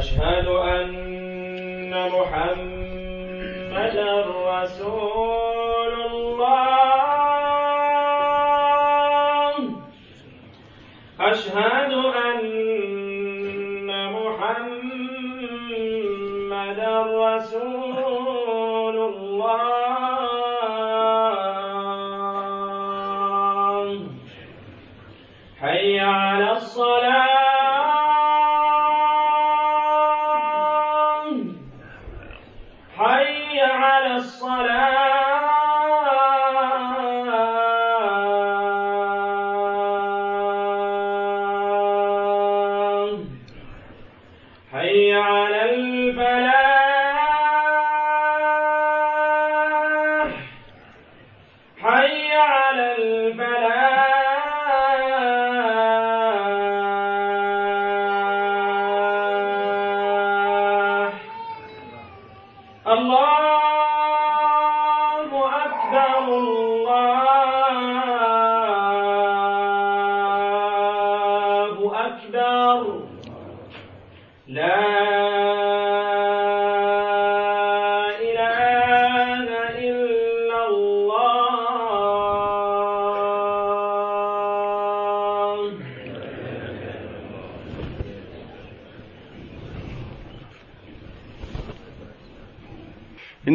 أشهد أن محمدا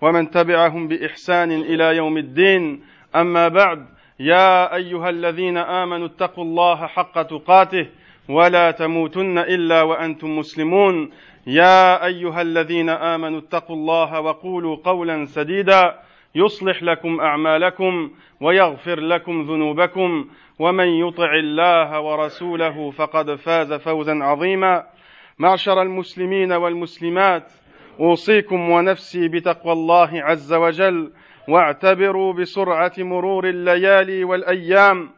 ومن تبعهم بإحسان إلى يوم الدين. أما بعد يا أيها الذين آمنوا اتقوا الله حق تقاته ولا تموتن إلا وأنتم مسلمون. يا أيها الذين آمنوا اتقوا الله وقولوا قولا سديدا يصلح لكم أعمالكم ويغفر لكم ذنوبكم. ومن يطع الله ورسوله فقد فاز فوزا عظيما. معشر المسلمين والمسلمات أوصيكم ونفسي بتقوى الله عز وجل واعتبروا بسرعة مرور الليالي والأيام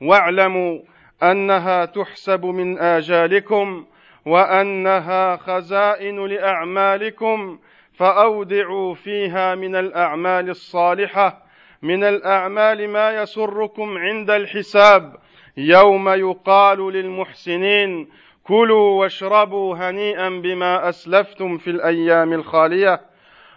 واعلموا أنها تحسب من آجالكم وأنها خزائن لأعمالكم فأودعوا فيها من الأعمال الصالحة. من الأعمال ما يسركم عند الحساب يوم يقال للمحسنين كلوا واشربوا هنيئا بما اسلفتم في الأيام الخاليه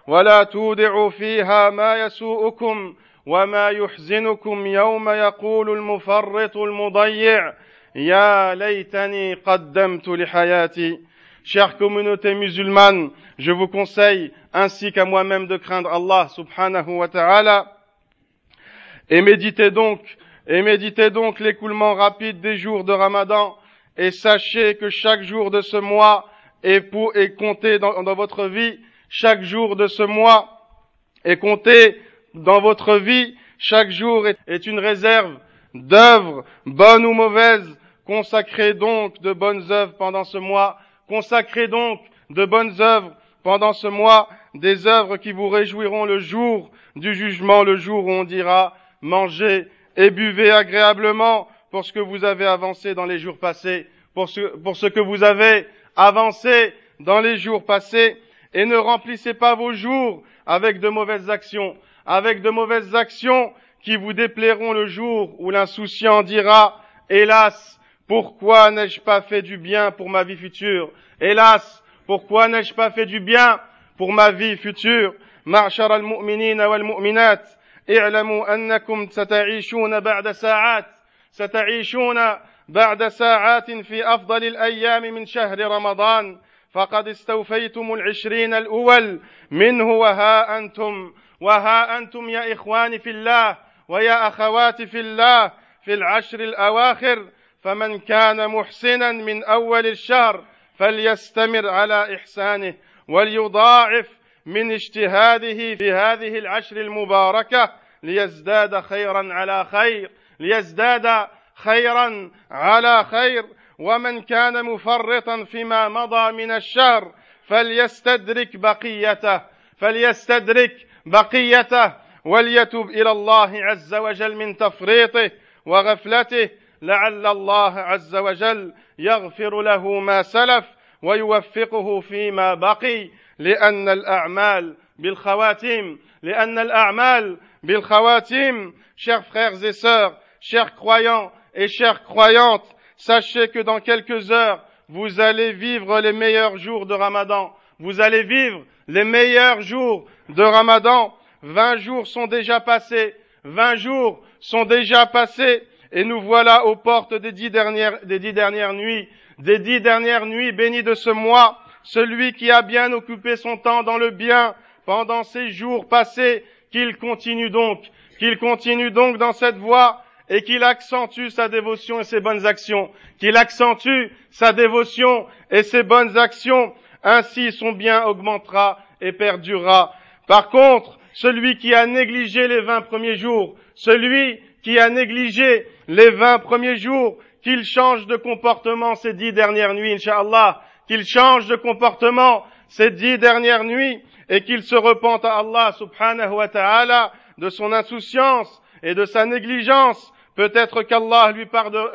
ولا تودعوا فيها ما يسوءكم وما يحزنكم يوم يقول المفرط المضيع يا ليتني قدمت لحياتي Chère communauté musulmane, je vous conseille, ainsi qu'à moi-même, de craindre Allah subhanahu wa ta'ala, et méditez donc, et méditez donc l'écoulement rapide des jours de Ramadan, et sachez que chaque jour de ce mois est, compté dans, dans votre vie, chaque jour de ce mois est compté dans votre vie, chaque jour est, est une réserve d'œuvres, bonnes ou mauvaises. Consacrez donc de bonnes œuvres pendant ce mois, consacrez donc de bonnes œuvres pendant ce mois, des œuvres qui vous réjouiront le jour du jugement, le jour où on dira mangez et buvez agréablement pour ce que vous avez avancé dans les jours passés, pour ce, pour ce que vous avez avancé dans les jours passés, et ne remplissez pas vos jours avec de mauvaises actions, avec de mauvaises actions qui vous déplairont le jour où l'insouciant dira, hélas, pourquoi n'ai-je pas fait du bien pour ma vie future Hélas, pourquoi n'ai-je pas fait du bien pour ma vie future معشر المؤمنين والمؤمنات اعلموا انكم ستعيشون بعد ساعات ستعيشون بعد ساعات في أفضل الأيام من شهر رمضان. فقد استوفيتم العشرين الأول. منه وها أنتم. وها أنتم يا اخواني في الله ويا اخواتي في الله في العشر الأواخر. فمن كان محسنا من أول الشهر فليستمر على إحسانه وليضاعف من اجتهاده في هذه العشر المباركة ليزداد خيرا على خير. ليزداد خيرا على خير ومن كان مفرطا فيما مضى من الشهر فليستدرك بقيته فليستدرك بقيته وليتب إلى الله عز وجل من تفريطه وغفلته لعل الله عز وجل يغفر له ما سلف ويوفقه فيما بقي لأن الأعمال بالخواتيم لأن الأعمال بالخواتيم. Chers frères et sœurs chers croyants et chères croyantes sachez que dans quelques heures vous allez vivre les meilleurs jours de Ramadan. Vous allez vivre les meilleurs jours de Ramadan. 20 jours sont déjà passés. 20 jours sont déjà passés. Et nous voilà aux portes des dix dernières, des dix dernières nuits, des dix dernières nuits bénies de ce mois, celui qui a bien occupé son temps dans le bien pendant ces jours passés, qu'il continue donc, qu'il continue donc dans cette voie et qu'il accentue sa dévotion et ses bonnes actions, qu'il accentue sa dévotion et ses bonnes actions, ainsi son bien augmentera et perdurera. Par contre, celui qui a négligé les vingt premiers jours, celui qui a négligé les vingt premiers jours, qu'il change de comportement ces dix dernières nuits, Inch'Allah, qu'il change de comportement ces dix dernières nuits et qu'il se repente à Allah subhanahu wa ta'ala de son insouciance et de sa négligence. Peut-être qu'Allah lui,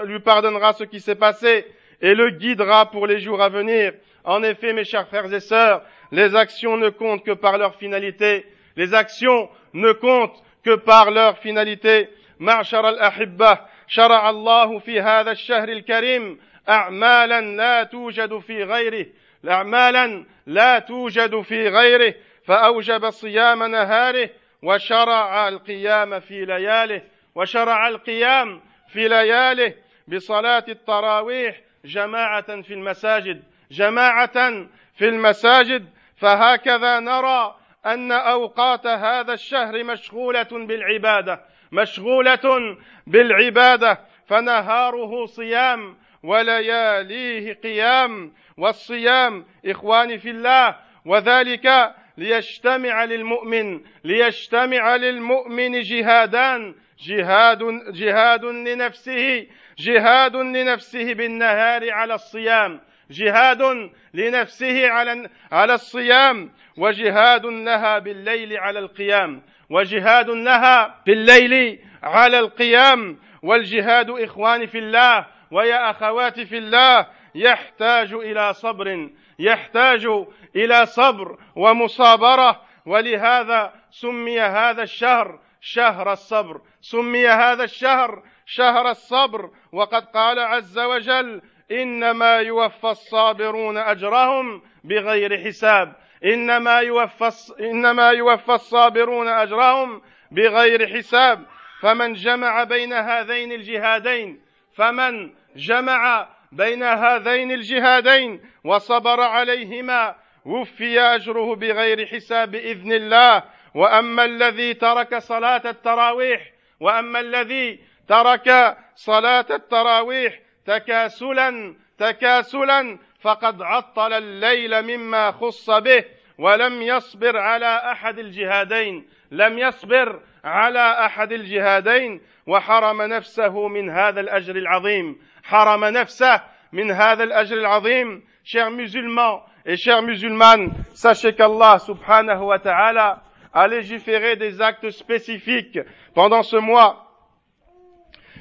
lui pardonnera ce qui s'est passé et le guidera pour les jours à venir. En effet, mes chers frères et sœurs, les actions ne comptent que par leur finalité. Les actions ne comptent que par leur finalité. معشر الأحبة شرع الله في هذا الشهر الكريم أعمالا لا توجد في غيره أعمالا لا توجد في غيره فأوجب صيام نهاره وشرع القيام في لياله وشرع القيام في لياله بصلاة التراويح جماعة في المساجد. جماعة في المساجد فهكذا نرى أن أوقات هذا الشهر مشغولة بالعبادة. مشغولة بالعبادة. فنهاره صيام ولياليه قيام والصيام إخواني في الله. وذلك ليجتمع للمؤمن ليجتمع للمؤمن جهادان جهاد جهاد لنفسه جهاد لنفسه بالنهار على الصيام جهاد لنفسه على على الصيام وجهاد لها بالليل على القيام وجهاد لها في الليل على القيام والجهاد اخواني في الله ويا اخواتي في الله يحتاج إلى صبر يحتاج إلى صبر ومصابرة ولهذا سمي هذا الشهر شهر الصبر. سمي هذا الشهر شهر الصبر. وقد قال عز وجل إنما يوفى الصابرون أجرهم بغير حساب. إنما يوفى إنما يوفى الصابرون أجرهم بغير حساب. فمن جمع بين هذين الجهادين فمن جمع بين هذين الجهادين وصبر عليهما وفي أجره بغير حساب باذن الله. وأما الذي ترك صلاة التراويح وأما الذي ترك صلاة التراويح تكاسلا تكاسلا فقد عطل الليل مما خص به ولم يصبر على أحد الجهادين لم يصبر على أحد الجهادين وحرم نفسه من هذا الأجر العظيم. حرم نفسه من هذا الأجر العظيم. Chers musulmans et chers musulmanes sachez qu'Allah subhanahu wa ta'ala a légiféré des actes spécifiques pendant ce mois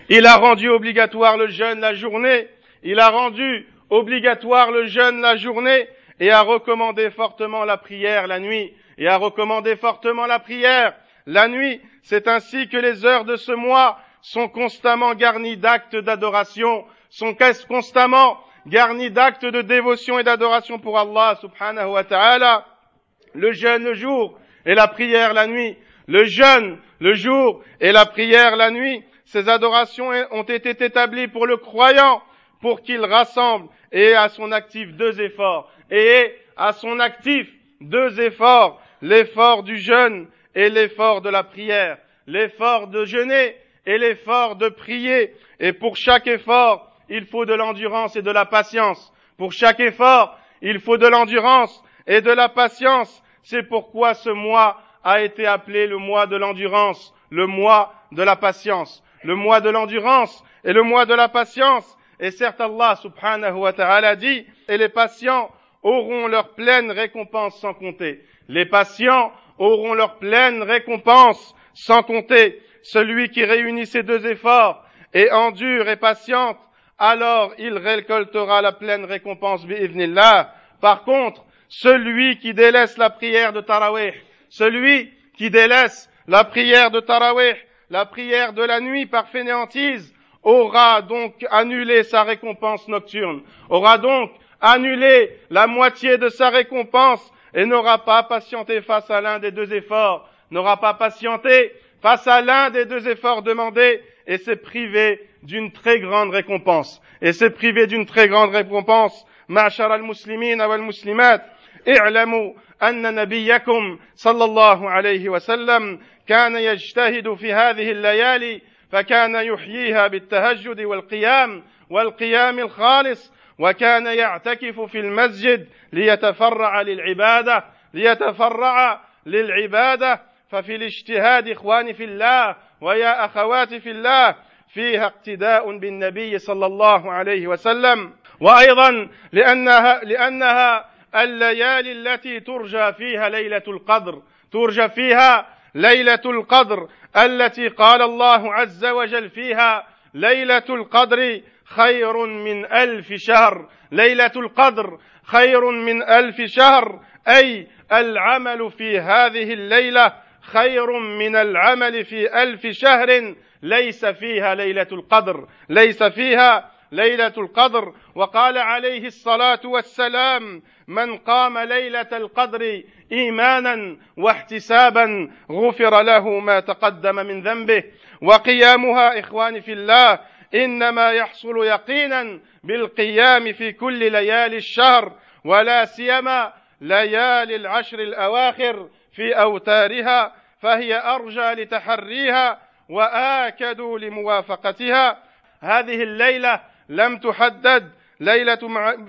il a rendu obligatoire le jeûne la journée il a rendu obligatoire le jeûne la journée et a recommandé fortement la prière la nuit et a recommandé fortement la prière la nuit. C'est ainsi que les heures de ce mois sont constamment garnies d'actes d'adoration, sont constamment garnis d'actes de dévotion et d'adoration pour Allah subhanahu wa ta'ala. Le jeûne le jour et la prière la nuit. Le jeûne le jour et la prière la nuit. Ces adorations ont été établies pour le croyant, pour qu'il rassemble et à son actif deux efforts. Et à son actif deux efforts. L'effort du jeûne et l'effort de la prière. L'effort de jeûner et l'effort de prier. Et pour chaque effort, il faut de l'endurance et de la patience. Pour chaque effort, il faut de l'endurance et de la patience. C'est pourquoi ce mois a été appelé le mois de l'endurance, le mois de la patience, le mois de l'endurance et le mois de la patience. Et certes, Allah subhanahu wa ta'ala dit, et les patients auront leur pleine récompense sans compter. Les patients auront leur pleine récompense sans compter. Celui qui réunit ces deux efforts et endure et patiente, alors il récoltera la pleine récompense. Par contre, celui qui délaisse la prière de Taraweh, celui qui délaisse la prière de Taraweh, la prière de la nuit par fainéantise, aura donc annulé sa récompense nocturne, aura donc annulé la moitié de sa récompense et n'aura pas patienté face à l'un des deux efforts, n'aura pas patienté face à l'un des deux efforts demandés et s'est privé d'une très grande récompense. Et s'est privé d'une très grande récompense. al-muslimin اعلموا أن نبيكم صلى الله عليه وسلم كان يجتهد في هذه الليالي فكان يحييها بالتهجد والقيام والقيام الخالص وكان يعتكف في المسجد ليتفرع للعبادة ليتفرع للعبادة. ففي الاجتهاد إخواني في الله ويا أخواتي في الله فيها اقتداء بالنبي صلى الله عليه وسلم. وأيضا لأنها, لأنها الليالي التي ترجى فيها ليلة القدر ترجى فيها ليلة القدر التي قال الله عز وجل فيها ليلة القدر خير من ألف شهر. ليلة القدر خير من ألف شهر أي العمل في هذه الليلة خير من العمل في ألف شهر. ليس فيها ليلة القدر ليس فيها ليلة القدر وقال عليه الصلاة والسلام من قام ليلة القدر إيمانا واحتسابا غفر له ما تقدم من ذنبه. وقيامها إخواني في الله إنما يحصل يقينا بالقيام في كل ليالي الشهر ولا سيما ليالي العشر الأواخر في أوتارها فهي أرجى لتحريها وآكد لموافقتها. هذه الليلة لم تحدد ليلة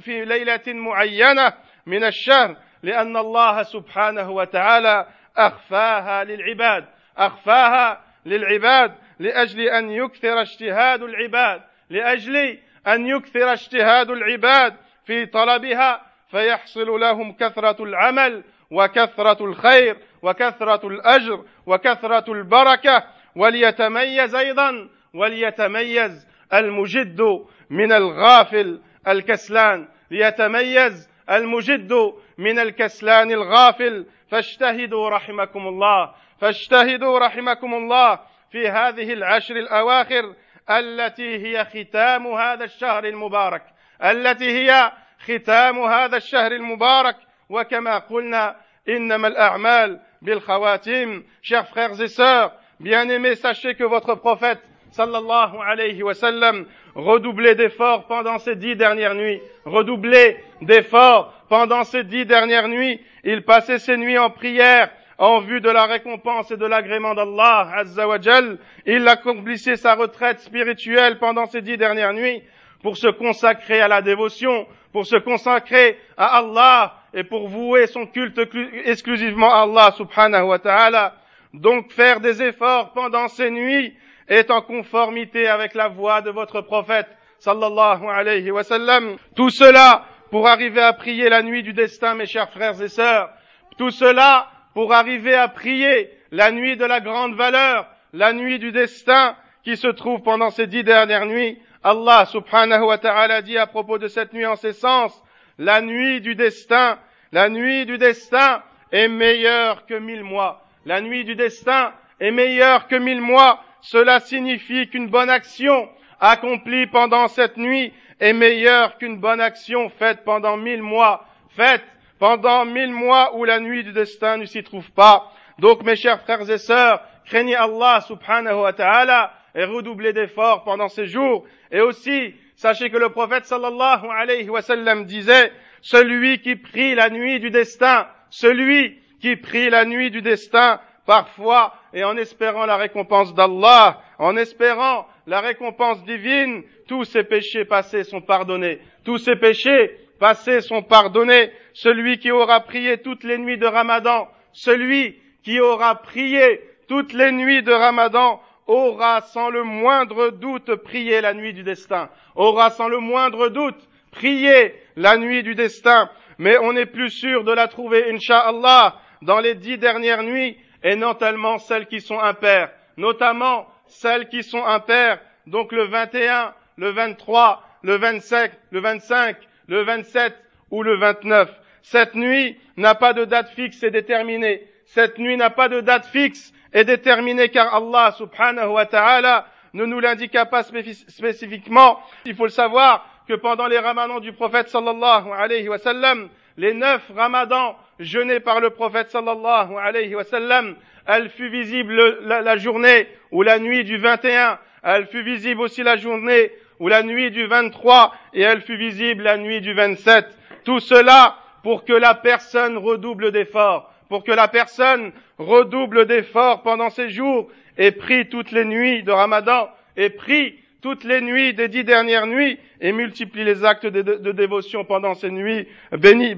في ليلة معينة من الشهر لأن الله سبحانه وتعالى أخفاها للعباد. أخفاها للعباد لأجل أن يكثر اجتهاد العباد لأجل أن يكثر اجتهاد العباد في طلبها فيحصل لهم كثرة العمل وكثرة الخير وكثرة الأجر وكثرة البركة. وليتميز أيضا وليتميز المجد من الغافل الكسلان. ليتميز المجد من الكسلان الغافل. فاجتهدوا رحمكم الله فاجتهدوا رحمكم الله في هذه العشر الأواخر التي هي ختام هذا الشهر المبارك. التي هي ختام هذا الشهر المبارك. وكما قلنا إنما الأعمال بالخواتيم. Chers frères et sœurs bien-aimés sachez que votre prophète sallallahu alayhi wa sallam d'efforts pendant ces dix dernières nuits redoublait d'efforts pendant ces dix dernières nuits il passait ses nuits en prière en vue de la récompense et de l'agrément d'Allah Azza wa Jal. Il accomplissait sa retraite spirituelle pendant ces dix dernières nuits pour se consacrer à la dévotion, pour se consacrer à Allah et pour vouer son culte exclusivement à Allah subhanahu wa ta'ala. Donc faire des efforts pendant ces nuits est en conformité avec la voix de votre prophète sallallahu alayhi wa sallam. Tout cela pour arriver à prier la nuit du destin, mes chers frères et sœurs. Tout cela pour arriver à prier la nuit de la grande valeur, la nuit du destin qui se trouve pendant ces dix dernières nuits Allah subhanahu wa ta'ala dit à propos de cette nuit en ces sens, la nuit du destin, la nuit du destin est meilleure que mille mois. La nuit du destin est meilleure que mille mois. Cela signifie qu'une bonne action accomplie pendant cette nuit est meilleure qu'une bonne action faite pendant mille mois, faite pendant mille mois où la nuit du destin ne s'y trouve pas. Donc mes chers frères et sœurs, craignez Allah subhanahu wa ta'ala et redoublez d'efforts pendant ces jours. Et aussi, sachez que le prophète sallallahu alayhi wa sallam disait, celui qui prie la nuit du destin, celui qui prie la nuit du destin, parfois, et en espérant la récompense d'Allah, en espérant la récompense divine, tous ses péchés passés sont pardonnés. Tous ses péchés passés sont pardonnés. Celui qui aura prié toutes les nuits de Ramadan, celui qui aura prié toutes les nuits de Ramadan, aura sans le moindre doute prié la nuit du destin, aura sans le moindre doute prié la nuit du destin, mais on est plus sûr de la trouver, Inch'Allah, dans les dix dernières nuits, et notamment celles qui sont impaires, notamment celles qui sont impaires, donc le 21, le 23, le 25, le 25, le 27 ou le 29. Cette nuit n'a pas de date fixe et déterminée. Cette nuit n'a pas de date fixe et déterminée car Allah subhanahu wa ta'ala ne nous l'indiqua pas spécifiquement. Il faut le savoir que pendant les ramadans du prophète sallallahu alayhi wa sallam, les neuf ramadans jeûnés par le prophète sallallahu alayhi wa sallam, elle fut visible la, journée ou la nuit du 21, elle fut visible aussi la journée ou la nuit du 23 et elle fut visible la nuit du 27. Tout cela pour que la personne redouble d'efforts, pour que la personne redouble d'efforts pendant ces jours et prie toutes les nuits de Ramadan et prie toutes les nuits des dix dernières nuits et multiplie les actes de, dévotion pendant ces nuits bénies,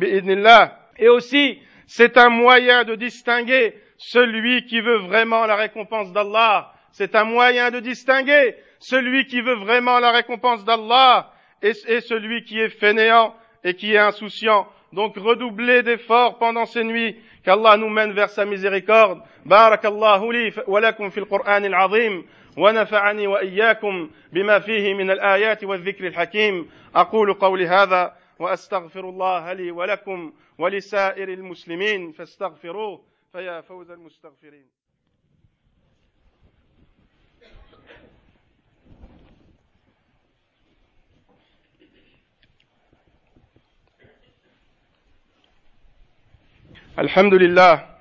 Et aussi, c'est un moyen de distinguer celui qui veut vraiment la récompense d'Allah. C'est un moyen de distinguer celui qui veut vraiment la récompense d'Allah et, celui qui est fainéant et qui est insouciant. Donc redoublez d'efforts pendant ces nuits, qu'Allah nous mène vers sa miséricorde. Barakallahu li wa lakum fil Qur'an al-azim. ونفعني وإياكم بما فيه من الآيات والذكر الحكيم. أقول قولي هذا وأستغفر الله لي ولكم ولسائر المسلمين فاستغفروه فيا فوز المستغفرين. الحمد لله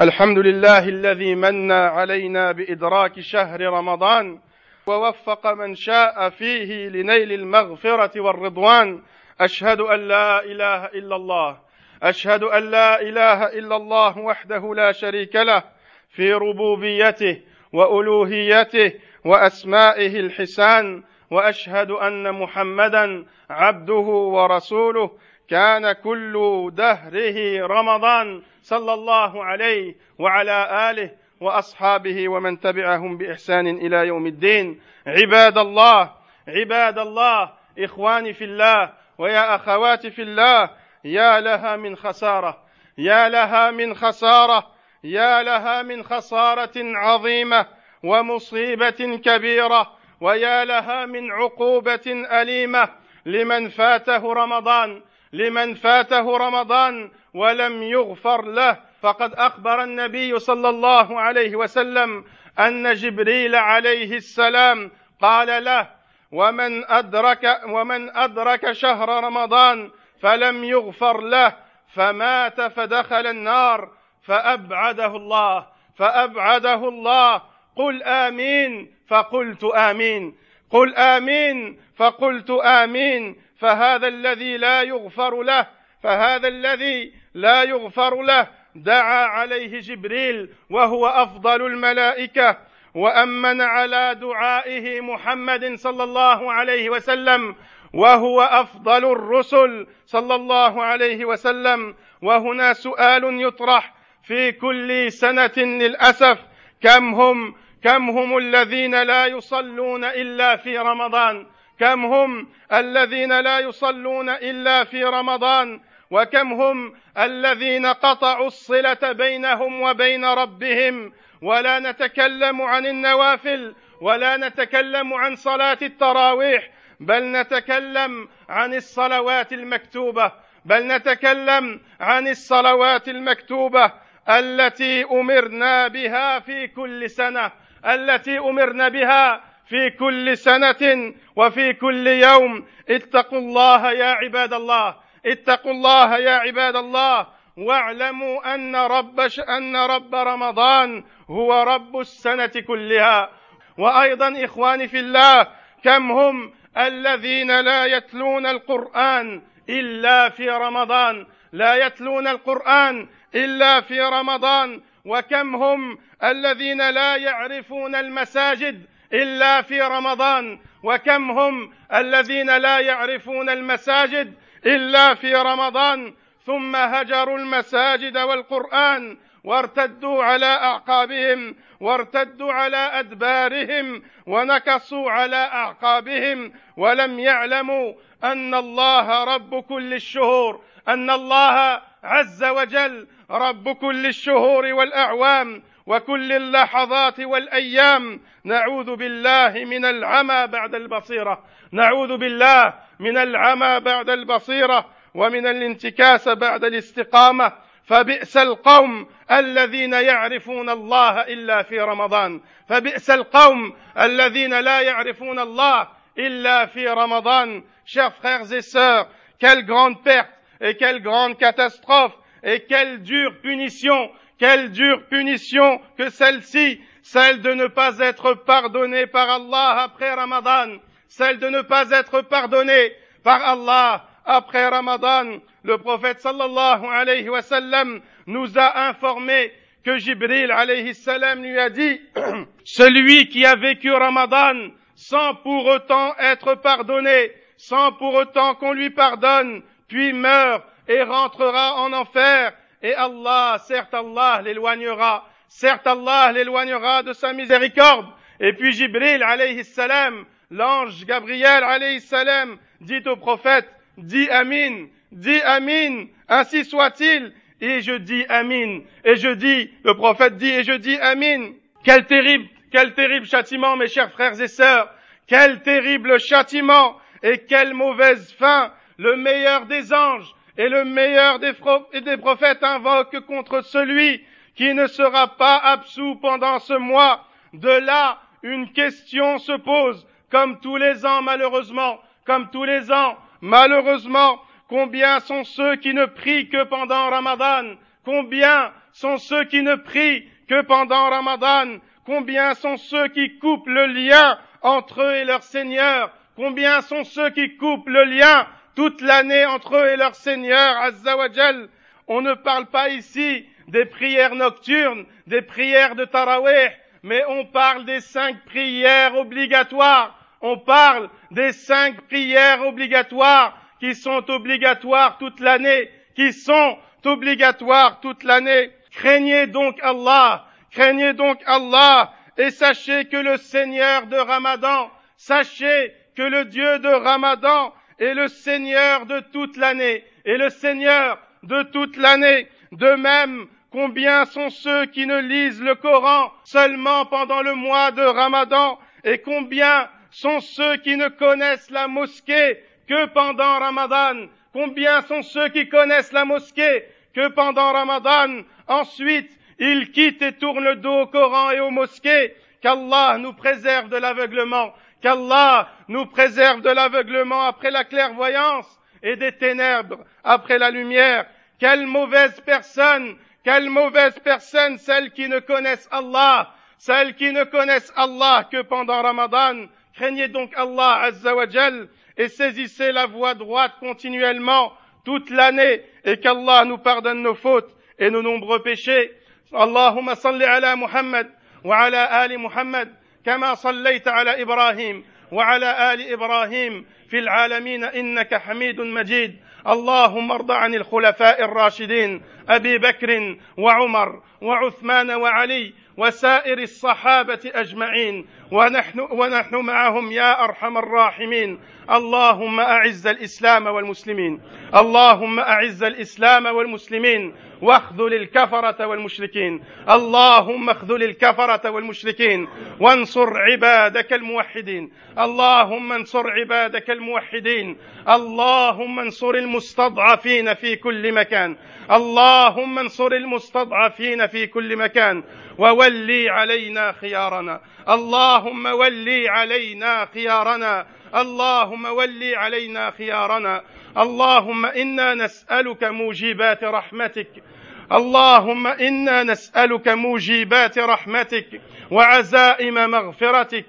الحمد لله الذي من علينا بإدراك شهر رمضان ووفق من شاء فيه لنيل المغفرة والرضوان. أشهد أن لا إله إلا الله. أشهد أن لا إله إلا الله وحده لا شريك له في ربوبيته وألوهيته وأسمائه الحسان. وأشهد أن محمدا عبده ورسوله. كان كل دهره رمضان. صلى الله عليه وعلى آله وأصحابه ومن تبعهم بإحسان إلى يوم الدين. عباد الله عباد الله إخواني في الله ويا اخواتي في الله يا لها من خسارة يا لها من خسارة يا لها من خسارة عظيمة ومصيبة كبيرة ويا لها من عقوبة أليمة. لمن فاته رمضان لمن فاته رمضان ولم يغفر له. فقد أخبر النبي صلى الله عليه وسلم أن جبريل عليه السلام قال له ومن أدرك ومن أدرك شهر رمضان فلم يغفر له فمات فدخل النار فأبعده الله فأبعده الله. قل آمين فقلت آمين. قل آمين فقلت آمين. فهذا الذي لا يغفر له فهذا الذي لا يغفر له دعا عليه جبريل وهو أفضل الملائكة وأمن على دعائه محمد صلى الله عليه وسلم وهو أفضل الرسل صلى الله عليه وسلم وهنا سؤال يطرح في كل سنة للأسف كم هم كم هم الذين لا يصلون إلا في رمضان كم هم الذين لا يصلون إلا في رمضان وكم هم الذين قطعوا الصلة بينهم وبين ربهم ولا نتكلم عن النوافل ولا نتكلم عن صلاة التراويح بل نتكلم عن الصلوات المكتوبة بل نتكلم عن الصلوات المكتوبة التي أمرنا بها في كل سنة التي أمرنا بها في كل سنة وفي كل يوم. اتقوا الله يا عباد الله. اتقوا الله يا عباد الله واعلموا أن رب أن رب رمضان هو رب السنة كلها. وأيضا إخواني في الله كم هم الذين لا يتلون القرآن إلا في رمضان؟ لا يتلون القرآن إلا في رمضان. وكم هم الذين لا يعرفون المساجد إلا في رمضان؟ وكم هم الذين لا يعرفون المساجد إلا في رمضان ثم هجروا المساجد والقرآن وارتدوا على أعقابهم وارتدوا على أدبارهم ونكصوا على أعقابهم ولم يعلموا أن الله رب كل الشهور أن الله عز وجل رب كل الشهور والأعوام وكل اللحظات والأيام نعوذ بالله من العمى بعد البصيرة. نعوذ بالله من العمى بعد البصيرة ومن الانتكاس بعد الاستقامة. فبئس القوم الذين يعرفون الله إلا في رمضان. فبئس القوم الذين لا يعرفون الله إلا في رمضان. Chers frères et sœurs quelle grande perte et quelle grande catastrophe et quelle dure punition quelle dure punition que celle-ci celle de ne pas être pardonné par Allah après Ramadan, celle de ne pas être pardonné par Allah après Ramadan. Le prophète sallallahu alayhi wa nous a informé que Jibril alayhi salam lui a dit, celui qui a vécu Ramadan sans pour autant être pardonné, sans pour autant qu'on lui pardonne, puis meurt et rentrera en enfer, et Allah, certes Allah l'éloignera Certes, Allah l'éloignera de sa miséricorde. Et puis Jibril, alayhi salam, l'ange Gabriel, alayhi salam, dit au prophète, dis Amin, dis Amin, ainsi soit-il. Et je dis Amin. Et je dis, le prophète dit, et je dis Amin. Quel terrible, quel terrible châtiment, mes chers frères et sœurs. Quel terrible châtiment et quelle mauvaise fin. Le meilleur des anges et le meilleur des, prophètes invoquent contre celui qui ne sera pas absous pendant ce mois. De là, une question se pose, comme tous les ans malheureusement, comme tous les ans, malheureusement, combien sont ceux qui ne prient que pendant Ramadan? Combien sont ceux qui ne prient que pendant Ramadan? Combien sont ceux qui coupent le lien entre eux et leur Seigneur? Combien sont ceux qui coupent le lien toute l'année entre eux et leur Seigneur Azzawajal On ne parle pas ici des prières nocturnes, des prières de Tarawih, mais on parle des cinq prières obligatoires. On parle des cinq prières obligatoires qui sont obligatoires toute l'année, qui sont obligatoires toute l'année. Craignez donc Allah, craignez donc Allah et sachez que le Seigneur de Ramadan, sachez que le Dieu de Ramadan est le Seigneur de toute l'année, et le Seigneur de toute l'année. De même, Combien sont ceux qui ne lisent le Coran seulement pendant le mois de Ramadan et combien sont ceux qui ne connaissent la mosquée que pendant Ramadan Combien sont ceux qui connaissent la mosquée que pendant Ramadan Ensuite, ils quittent et tournent le dos au Coran et aux mosquées. Qu'Allah nous préserve de l'aveuglement. Qu'Allah nous préserve de l'aveuglement après la clairvoyance et des ténèbres après la lumière. Quelle mauvaise personne quelle mauvaise personne celles qui ne connaissent Allah, celles qui ne connaissent Allah que pendant Ramadan. Craignez donc Allah Azzawajal et saisissez la voie droite continuellement toute l'année et qu'Allah nous pardonne nos fautes et nos nombreux péchés. Allahumma salli ala Muhammad wa ala ali Muhammad كما صليت على إبراهيم وعلى آل إبراهيم في العالمين إنك حميد مجيد. اللهم ارض عن الخلفاء الراشدين أبي بكر وعمر وعثمان وعلي وسائر الصحابة أجمعين. ونحن ونحن معهم يا أرحم الراحمين. اللهم أعز الإسلام والمسلمين. اللهم أعز الإسلام والمسلمين. واخذل الكفرة والمشركين. اللهم اخذل الكفرة والمشركين. وانصر عبادك الموحدين. اللهم انصر عبادك الموحدين. اللهم انصر المستضعفين في كل مكان. اللهم انصر المستضعفين في كل مكان. وولي علينا خيارنا. الله اللهم ولي علينا خيارنا. اللهم ولي علينا خيارنا. اللهم إنا نسألك موجبات رحمتك. اللهم إنا نسألك موجبات رحمتك وعزائم مغفرتك.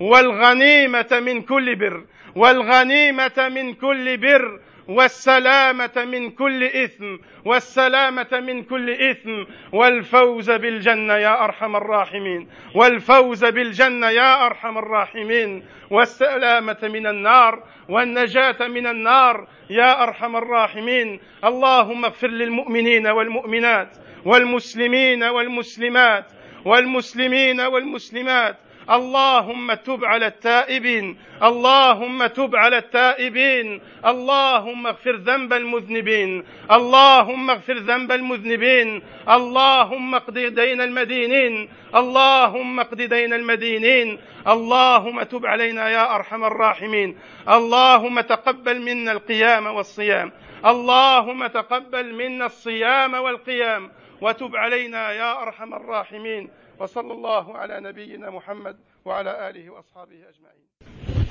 والغنيمة من كل بر. والغنيمة من كل بر. والسلامة من كل إثم والسلامة من كل إثم. والفوز بالجنة يا أرحم الراحمين. والفوز بالجنة يا أرحم الراحمين. والسلامة من النار والنجاة من النار يا أرحم الراحمين. اللهم اغفر للمؤمنين والمؤمنات والمسلمين والمسلمات والمسلمين والمسلمات. اللهم تب على التائبين اللهم تب على التائبين اللهم اغفر ذنب المذنبين اللهم اغفر ذنب المذنبين اللهم اقض دين المدينين اللهم اقض دين المدينين اللهم تب علينا يا أرحم الراحمين اللهم تقبل منا القيام والصيام اللهم تقبل منا الصيام والقيام وتب علينا يا أرحم الراحمين. وصلى الله على نبينا محمد وعلى آله وأصحابه أجمعين.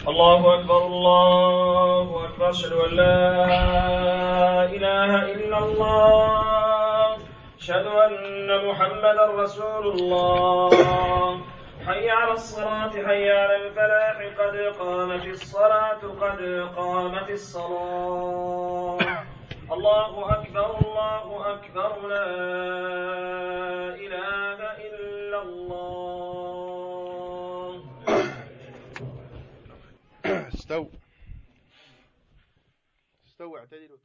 الله أكبر الله أكبر. أشهد أن لا إله إلا الله. أشهد أن محمدا رسول الله. حي على الصلاة حي على الفلاح. قد قامت الصلاة قد قامت الصلاة. الله أكبر الله أكبر لا إله إلا الله. استو استو اعتدلوا.